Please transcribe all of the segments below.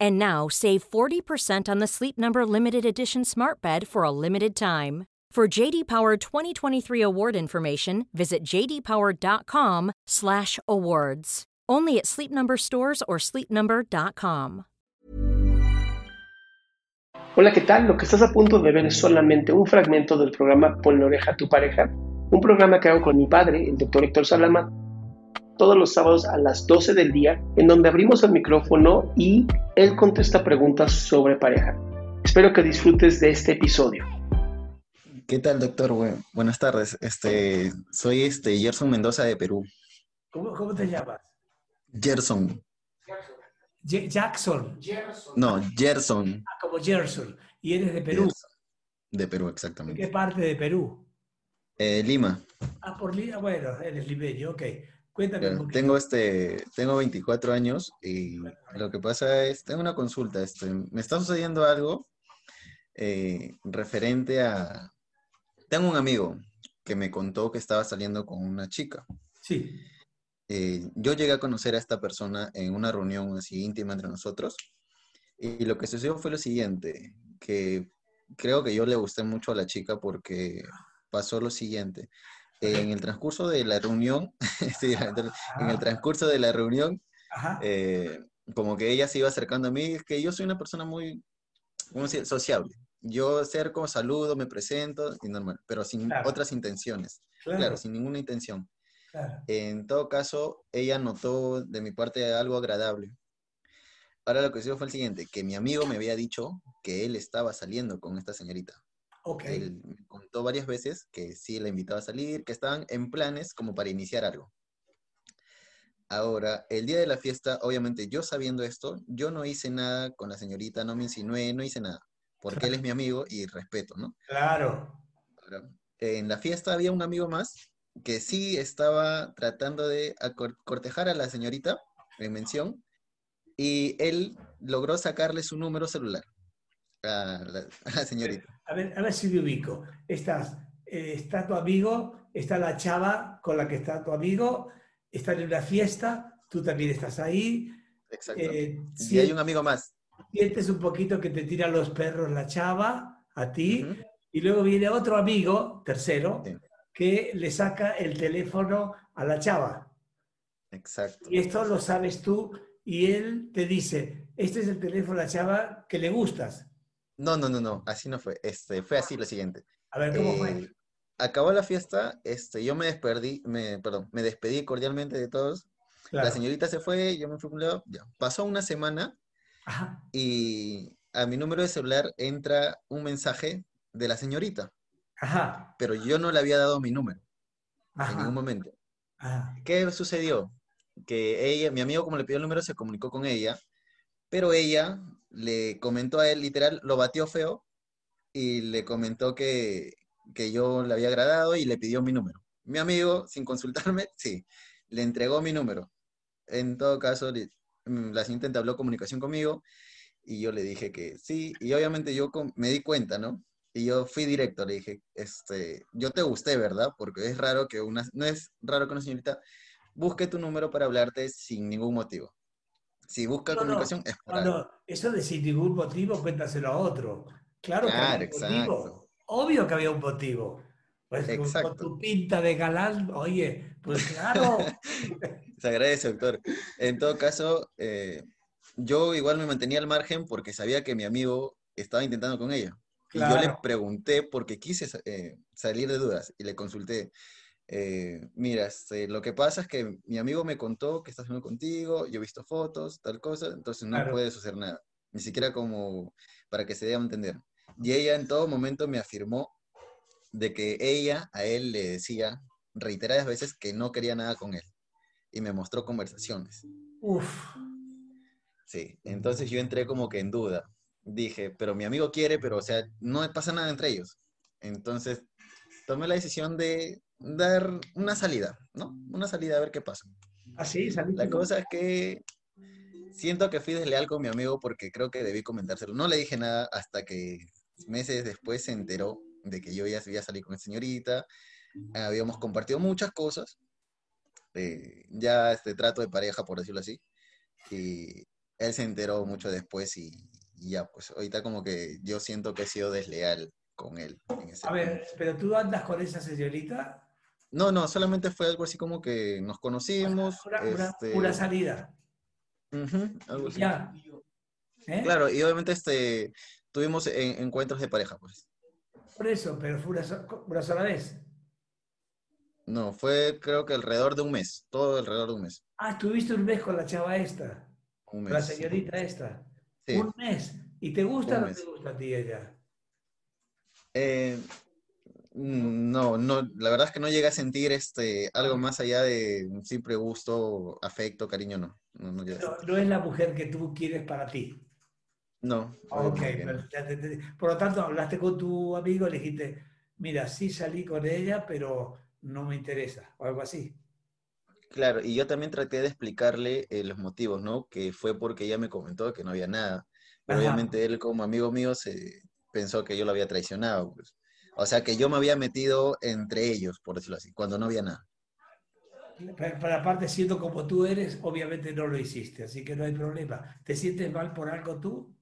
And now save 40% on the Sleep Number limited edition Smart Bed for a limited time. For JD Power 2023 award information, visit jdpower.com/awards. Only at Sleep Number stores or sleepnumber.com. Hola, ¿qué tal? Lo que estás a punto de ver es solamente un fragmento del programa Ponle oreja a tu pareja, un programa que hago con mi padre, el doctor Héctor Salama, todos los sábados a las 12 del día, en donde abrimos el micrófono y él contesta preguntas sobre pareja. Espero que disfrutes de este episodio. ¿Qué tal, doctor? buenas tardes. Este, soy este Gerson Mendoza de Perú. ¿Cómo, cómo te llamas? Gerson. Ye- Jackson. No, Gerson. Ah, como Gerson. Y eres de Perú. Gerson. De Perú, ¿De exactamente. qué parte de Perú? Eh, Lima. Ah, por Lima. Bueno, eres limeño, ok. Cuéntame un poquito. Tengo este, tengo 24 años y lo que pasa es, tengo una consulta, este, me está sucediendo algo eh, referente a, tengo un amigo que me contó que estaba saliendo con una chica. Sí. Eh, yo llegué a conocer a esta persona en una reunión así íntima entre nosotros y lo que sucedió fue lo siguiente, que creo que yo le gusté mucho a la chica porque pasó lo siguiente. En el transcurso de la reunión, sí, en el transcurso de la reunión, eh, como que ella se iba acercando a mí, es que yo soy una persona muy, ¿cómo decir? sociable. Yo acerco, saludo, me presento y normal, pero sin Claro. otras intenciones. claro, Claro, sin ninguna intención. claro. En todo caso, ella notó de mi parte algo agradable. Ahora lo que sucedió fue el siguiente, que mi amigo me había dicho que él estaba saliendo con esta señorita. Ok. Él me contó varias veces que sí la invitaba a salir, que estaban en planes como para iniciar algo. Ahora, el día de la fiesta, obviamente yo sabiendo esto, yo no hice nada con la señorita, no me insinué, no hice nada, porque él es mi amigo y respeto, ¿no? Claro. Ahora, en la fiesta había un amigo más que sí estaba tratando de cortejar a la señorita en mención y él logró sacarle su número celular a la, a la señorita. A ver, a ver si me ubico. Estás, eh, está tu amigo, está la chava con la que está tu amigo, están en una fiesta, tú también estás ahí. Exacto. eh, y hay un amigo más. sientes un poquito que te tiran los perros la chava a ti, y luego viene otro amigo, tercero, Sí. que le saca el teléfono a la chava. Exacto. Y esto lo sabes tú, y él te dice, este es el teléfono a la chava que le gustas. No, no, no, no, así no fue. Este, fue así lo siguiente. A ver, ¿cómo Eh, fue? acabó la fiesta, este, yo me despedí, me, perdón, me despedí cordialmente de todos. Claro. La señorita se fue, yo me fui a un lado, ya. Pasó una semana Ajá. y a mi número de celular entra un mensaje de la señorita, Ajá. pero yo no le había dado mi número en Ajá. ningún momento. ajá. ¿Qué sucedió? Que ella, mi amigo, como le pidió el número, se comunicó con ella, pero ella le comentó a él, literal, lo batió feo y le comentó que, que yo le había agradado y le pidió mi número. Mi amigo, sin consultarme, sí, le entregó mi número. En todo caso, mm, la señorita entabló comunicación conmigo y yo le dije que sí, y obviamente yo me di cuenta, ¿no? Y yo fui directo, le dije, este, yo te gusté, ¿verdad? Porque es raro que una, no es raro que una señorita busque tu número para hablarte sin ningún motivo. Si busca No, no, comunicación es por No, algo. no, eso de sin ningún motivo, cuéntaselo a otro. Claro, que Claro, había un motivo. exacto. Obvio que había un motivo. Pues con- con, Exacto. tu pinta de galán, oye, pues claro. Se agradece, doctor. En todo caso, eh, yo igual me mantenía al margen porque sabía que mi amigo estaba intentando con ella. Y yo le pregunté porque quise eh, salir de dudas y le consulté. Eh, mira, este, lo que pasa es que mi amigo me contó que estás haciendo contigo, yo he visto fotos, tal cosa, entonces no puedes hacer nada, ni siquiera como para que se dé a entender. Y ella en todo momento me afirmó de que ella a él le decía reiteradas veces que no quería nada con él. Y me mostró conversaciones. Uf. Sí, entonces yo entré como que en duda. Dije, pero mi amigo quiere, pero o sea, no pasa nada entre ellos. Entonces tomé la decisión de dar una salida, ¿no? Una salida a ver qué pasa. Así, ah, La cosa es que siento que fui desleal con mi amigo porque creo que debí comentárselo. No le dije nada hasta que meses después se enteró de que yo ya había salido con esa señorita. Habíamos compartido muchas cosas. Eh, ya este trato de pareja, por decirlo así. Y él se enteró mucho después y, ya, pues ahorita como que yo siento que he sido desleal con él. a ver, pero tú andas con esa señorita. No, no, solamente fue algo así como que nos conocimos. Una, este salida. algo así. Ya. ¿Eh? Claro, y obviamente este, tuvimos encuentros de pareja, pues. Por eso, pero fue una, sola vez. No, fue creo que alrededor de un mes, todo alrededor de un mes. Ah, estuviste un mes con la chava esta. Un mes. la señorita esta. Sí. Un mes. ¿Y te gusta o no te gusta a ti ella? Eh, no, no, la verdad es que no llega a sentir este, algo más allá de simple gusto, afecto, cariño, no. No, es la mujer que tú quieres para ti. No. Ok, por lo tanto, hablaste con tu amigo le dijiste, mira, sí salí con ella, pero no me interesa, o algo así. Claro, y yo también traté de explicarle eh, los motivos, ¿no? Que fue porque ella me comentó que no había nada. Pero obviamente él como amigo mío se pensó que yo lo había traicionado, pues. O sea que yo me había metido entre ellos, por decirlo así, cuando no había nada. Para aparte, siendo como tú eres, obviamente no lo hiciste, así que no hay problema. ¿Te sientes mal por algo tú?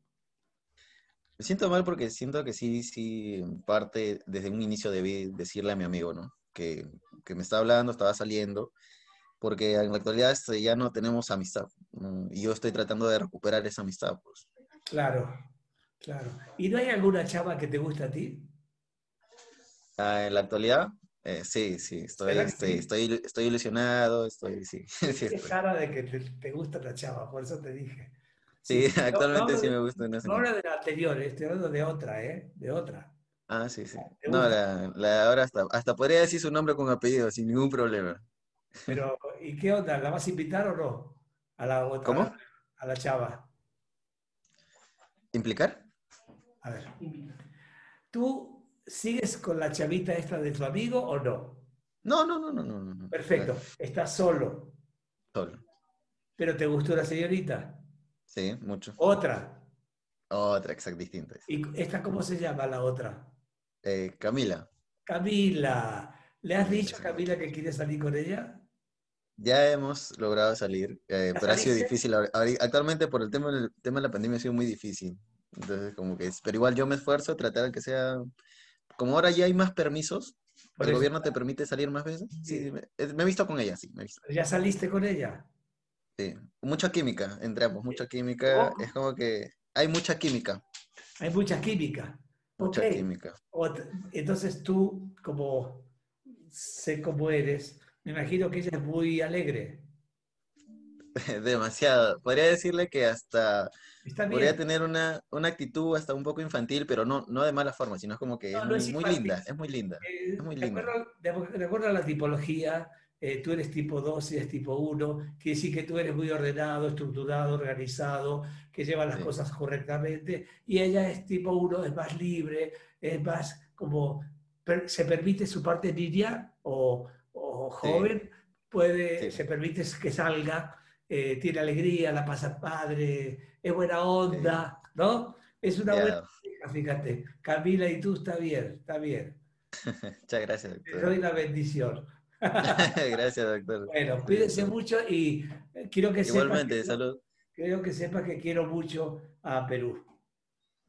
Me siento mal porque siento que sí, sí, parte, desde un inicio debí decirle a mi amigo, ¿no? Que, que me estaba hablando, estaba saliendo, porque en la actualidad este, ya no tenemos amistad. Y yo estoy tratando de recuperar esa amistad, pues. Claro, claro. ¿Y no hay alguna chava que te guste a ti? Ah, en la actualidad, eh, sí, sí, estoy, estoy, estoy, estoy, ilusionado, estoy, sí. sí cara de que te, gusta la chava, por eso te dije. Sí, actualmente sí me gusta. No, no hablo de la anterior, estoy hablando de otra, ¿eh? De otra. Ah, sí, sí. No, la, la, ahora hasta, hasta podría decir su nombre con apellido, sin ningún problema. Pero, ¿y qué onda? ¿La vas a invitar o no? A la otra. ¿Cómo? A la chava. ¿Implicar? A ver. Tú ¿Sigues con la chavita esta de tu amigo o no? No, no, no, no, no. no. Perfecto. ¿Estás solo? Solo. ¿Pero te gustó la señorita? Sí, mucho. ¿Otra? Otra, exacto, distinta. ¿Y esta cómo se llama la otra? Eh, Camila. Camila. ¿Le has dicho a Camila que quieres salir con ella? Ya hemos logrado salir, eh, pero ha sido difícil. Actualmente por el tema, el tema de la pandemia ha sido muy difícil. Entonces, como que es, pero igual yo me esfuerzo a tratar de que sea como ahora ya hay más permisos, el gobierno te permite salir más veces. Sí, me, he visto con ella, sí, me he visto. ¿Ya saliste con ella? Sí, mucha química entre ambos, mucha química. Es como que hay mucha química. Hay mucha química. Mucha química. Entonces tú, como sé cómo eres, me imagino que ella es muy alegre. Demasiado. Podría decirle que hasta podría tener una, una, actitud hasta un poco infantil, pero no, no de mala forma, sino es como que es, muy, linda, es muy linda. Eh, es muy linda. De acuerdo, a la tipología, eh, tú eres tipo 2 y es tipo 1, quiere decir que tú eres muy ordenado, estructurado, organizado, que lleva las cosas correctamente, y ella es tipo 1, es más libre, es más como, se permite su parte niña o, o joven, puede, se permite que salga eh, tiene alegría, la pasa padre, es buena onda, ¿no? Es una buena hija, fíjate. Camila y tú está bien, está bien. Muchas gracias, doctor. Te doy la bendición. gracias, doctor. Bueno, cuídense mucho y eh, quiero que Igualmente, salud. Quiero que sepas que quiero mucho a Perú.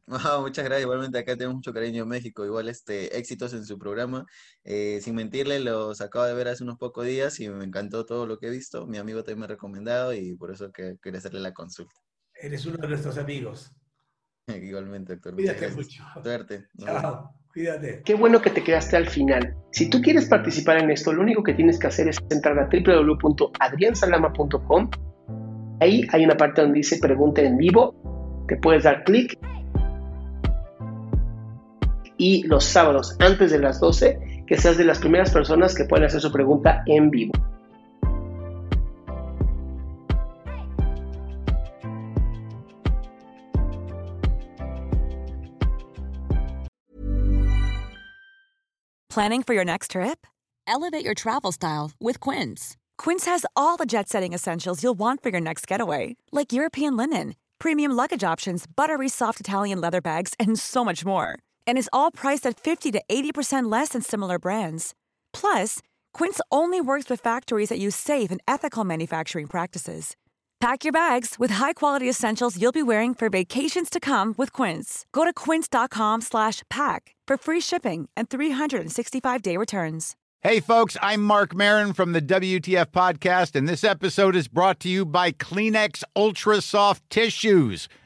Muchas gracias. Igualmente acá tenemos mucho cariño en México. Igual este éxitos en su programa. Eh, sin mentirle, los acabo de ver hace unos pocos días y me encantó todo lo que he visto. Mi amigo también me ha recomendado y por eso que quería hacerle la consulta. Eres uno de nuestros amigos. Igualmente, doctor. Cuídate mucho. Suerte. Chao. Cuídate. Qué bueno que te quedaste al final. Si tú quieres participar en esto, lo único que tienes que hacer es entrar a www.adriansalama.com. Ahí hay una parte donde dice pregunta en vivo. Te puedes dar clic. Y los sábados, antes de las 12, que seas de las primeras personas que pueden hacer su pregunta en vivo. Planning for your next trip? Elevate your travel style with Quince. Quince has all the jet setting essentials you'll want for your next getaway, like European linen, premium luggage options, buttery soft Italian leather bags, and so much more. And is all priced at 50 to 80% less than similar brands. Plus, Quince only works with factories that use safe and ethical manufacturing practices. Pack your bags with high-quality essentials you'll be wearing for vacations to come with Quince. Go to quince.com/pack for free shipping and 365-day returns. Hey folks, I'm Mark Marin from the WTF podcast and this episode is brought to you by Kleenex Ultra Soft Tissues